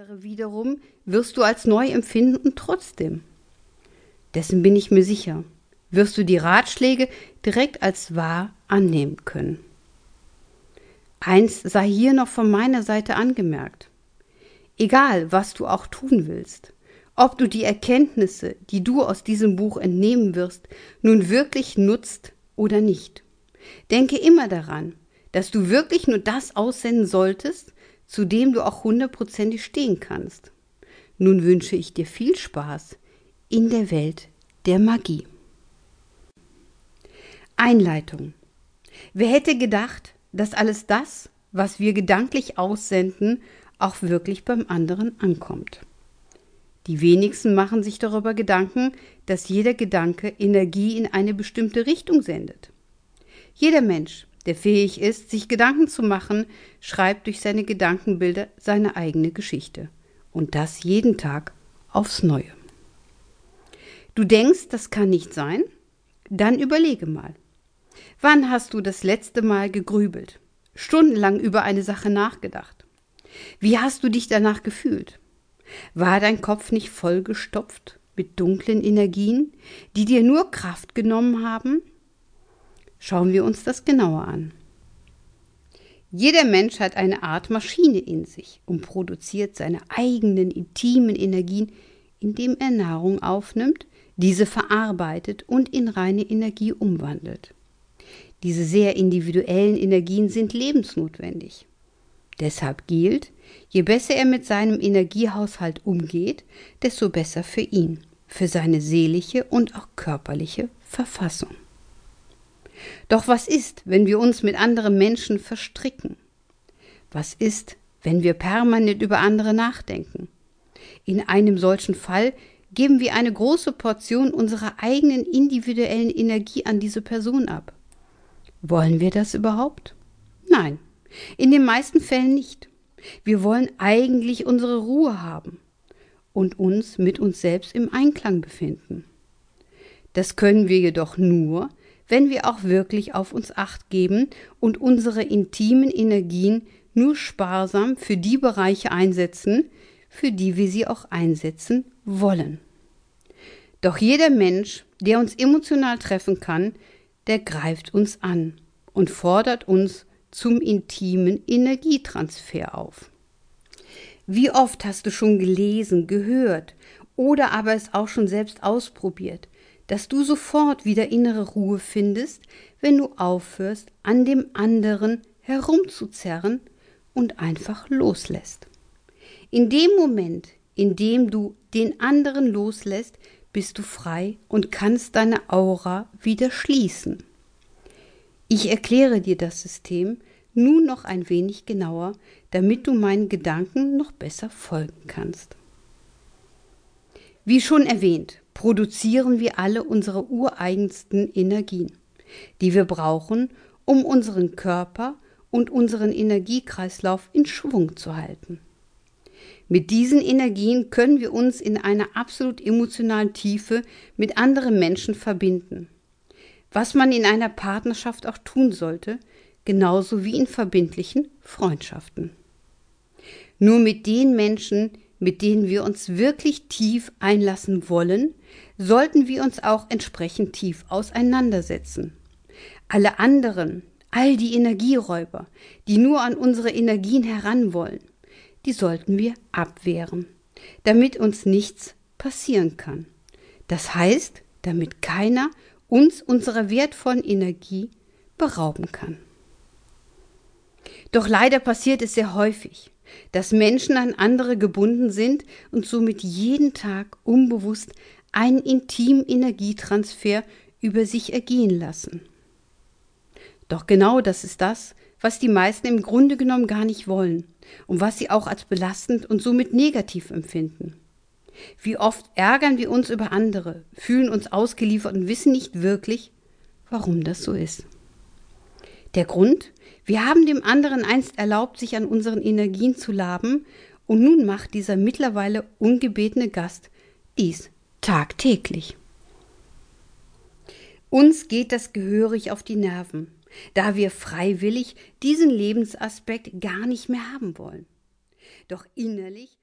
andere wiederum wirst du als neu empfinden und trotzdem. Dessen bin ich mir sicher, wirst du die Ratschläge direkt als wahr annehmen können. Eins sei hier noch von meiner Seite angemerkt. Egal, was du auch tun willst, ob du die Erkenntnisse, die du aus diesem Buch entnehmen wirst, nun wirklich nutzt oder nicht. Denke immer daran, dass du wirklich nur das aussenden solltest, zu dem du auch hundertprozentig stehen kannst. Nun wünsche ich dir viel Spaß in der Welt der Magie. Einleitung. Wer hätte gedacht, dass alles das, was wir gedanklich aussenden, auch wirklich beim anderen ankommt? Die wenigsten machen sich darüber Gedanken, dass jeder Gedanke Energie in eine bestimmte Richtung sendet. Jeder Mensch, der fähig ist, sich Gedanken zu machen, schreibt durch seine Gedankenbilder seine eigene Geschichte. Und das jeden Tag aufs Neue. Du denkst, das kann nicht sein? Dann überlege mal. Wann hast du das letzte Mal gegrübelt? Stundenlang über eine Sache nachgedacht? Wie hast du dich danach gefühlt? War dein Kopf nicht vollgestopft mit dunklen Energien, die dir nur Kraft genommen haben? Schauen wir uns das genauer an. Jeder Mensch hat eine Art Maschine in sich und produziert seine eigenen intimen Energien, indem er Nahrung aufnimmt, diese verarbeitet und in reine Energie umwandelt. Diese sehr individuellen Energien sind lebensnotwendig. Deshalb gilt, je besser er mit seinem Energiehaushalt umgeht, desto besser für ihn, für seine seelische und auch körperliche Verfassung. Doch was ist, wenn wir uns mit anderen Menschen verstricken? Was ist, wenn wir permanent über andere nachdenken? In einem solchen Fall geben wir eine große Portion unserer eigenen individuellen Energie an diese Person ab. Wollen wir das überhaupt? Nein, in den meisten Fällen nicht. Wir wollen eigentlich unsere Ruhe haben und uns mit uns selbst im Einklang befinden. Das können wir jedoch nur, wenn wir auch wirklich auf uns acht geben und unsere intimen Energien nur sparsam für die Bereiche einsetzen, für die wir sie auch einsetzen wollen. Doch jeder Mensch, der uns emotional treffen kann, der greift uns an und fordert uns zum intimen Energietransfer auf. Wie oft hast du schon gelesen, gehört oder aber es auch schon selbst ausprobiert, dass du sofort wieder innere Ruhe findest, wenn du aufhörst, an dem anderen herumzuzerren und einfach loslässt. In dem Moment, in dem du den anderen loslässt, bist du frei und kannst deine Aura wieder schließen. Ich erkläre dir das System nun noch ein wenig genauer, damit du meinen Gedanken noch besser folgen kannst. Wie schon erwähnt, produzieren wir alle unsere ureigensten Energien, die wir brauchen, um unseren Körper und unseren Energiekreislauf in Schwung zu halten. Mit diesen Energien können wir uns in einer absolut emotionalen Tiefe mit anderen Menschen verbinden was man in einer Partnerschaft auch tun sollte, genauso wie in verbindlichen Freundschaften. Nur mit den Menschen, mit denen wir uns wirklich tief einlassen wollen, sollten wir uns auch entsprechend tief auseinandersetzen. Alle anderen, all die Energieräuber, die nur an unsere Energien heran wollen, die sollten wir abwehren, damit uns nichts passieren kann. Das heißt, damit keiner uns unserer wertvollen Energie berauben kann. Doch leider passiert es sehr häufig, dass Menschen an andere gebunden sind und somit jeden Tag unbewusst einen intimen Energietransfer über sich ergehen lassen. Doch genau das ist das, was die meisten im Grunde genommen gar nicht wollen und was sie auch als belastend und somit negativ empfinden. Wie oft ärgern wir uns über andere, fühlen uns ausgeliefert und wissen nicht wirklich, warum das so ist. Der Grund? Wir haben dem anderen einst erlaubt, sich an unseren Energien zu laben, und nun macht dieser mittlerweile ungebetene Gast dies tagtäglich. Uns geht das gehörig auf die Nerven, da wir freiwillig diesen Lebensaspekt gar nicht mehr haben wollen. Doch innerlich